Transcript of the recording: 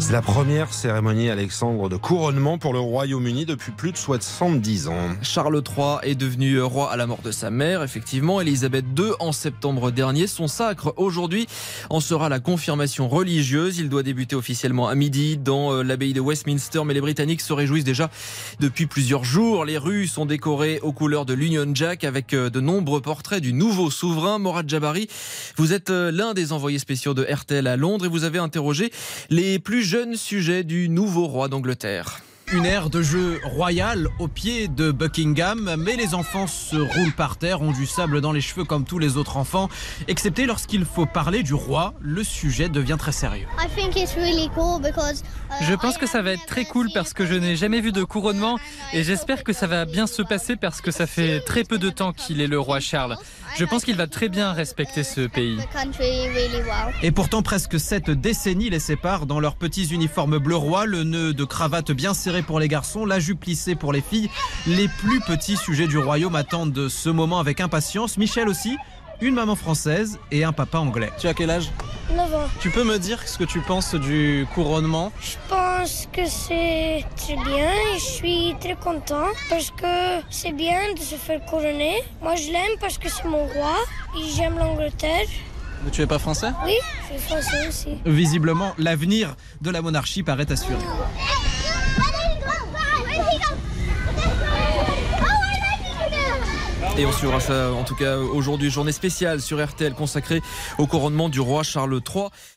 C'est la première cérémonie, Alexandre, de couronnement pour le Royaume-Uni depuis plus de 70 ans. Charles III est devenu roi à la mort de sa mère. Effectivement, Elisabeth II en septembre dernier. Son sacre aujourd'hui en sera la confirmation religieuse. Il doit débuter officiellement à midi dans euh, l'abbaye de Westminster, mais les Britanniques se réjouissent déjà depuis plusieurs jours. Les rues sont décorées aux couleurs de l'Union Jack avec euh, de nombreux portraits du nouveau souverain Morad Jabari. Vous êtes euh, l'un des envoyés spéciaux de RTL à Londres et vous avez interrogé les plus jeunes sujets du nouveau roi d'Angleterre. Une ère de jeu royal au pied de Buckingham, mais les enfants se roulent par terre, ont du sable dans les cheveux comme tous les autres enfants, excepté lorsqu'il faut parler du roi, le sujet devient très sérieux. Je pense que ça va être très cool parce que je n'ai jamais vu de couronnement et j'espère que ça va bien se passer parce que ça fait très peu de temps qu'il est le roi Charles. Je pense qu'il va très bien respecter ce pays. Et pourtant, presque sept décennies les séparent dans leurs petits uniformes bleu roi, le nœud de cravate bien serré pour les garçons, la jupe lissée pour les filles. Les plus petits sujets du royaume attendent ce moment avec impatience. Michel aussi, une maman française et un papa anglais. Tu as quel âge? 9 ans. Tu peux me dire ce que tu penses du couronnement? Je pense que c'est très bien et je suis très content parce que c'est bien de se faire couronner. Moi je l'aime parce que c'est mon roi et j'aime l'Angleterre. Mais tu es pas français? Oui, je suis français aussi. Visiblement, l'avenir de la monarchie paraît assuré. Et on suivra en tout cas aujourd'hui, journée spéciale sur RTL consacrée au couronnement du roi Charles III.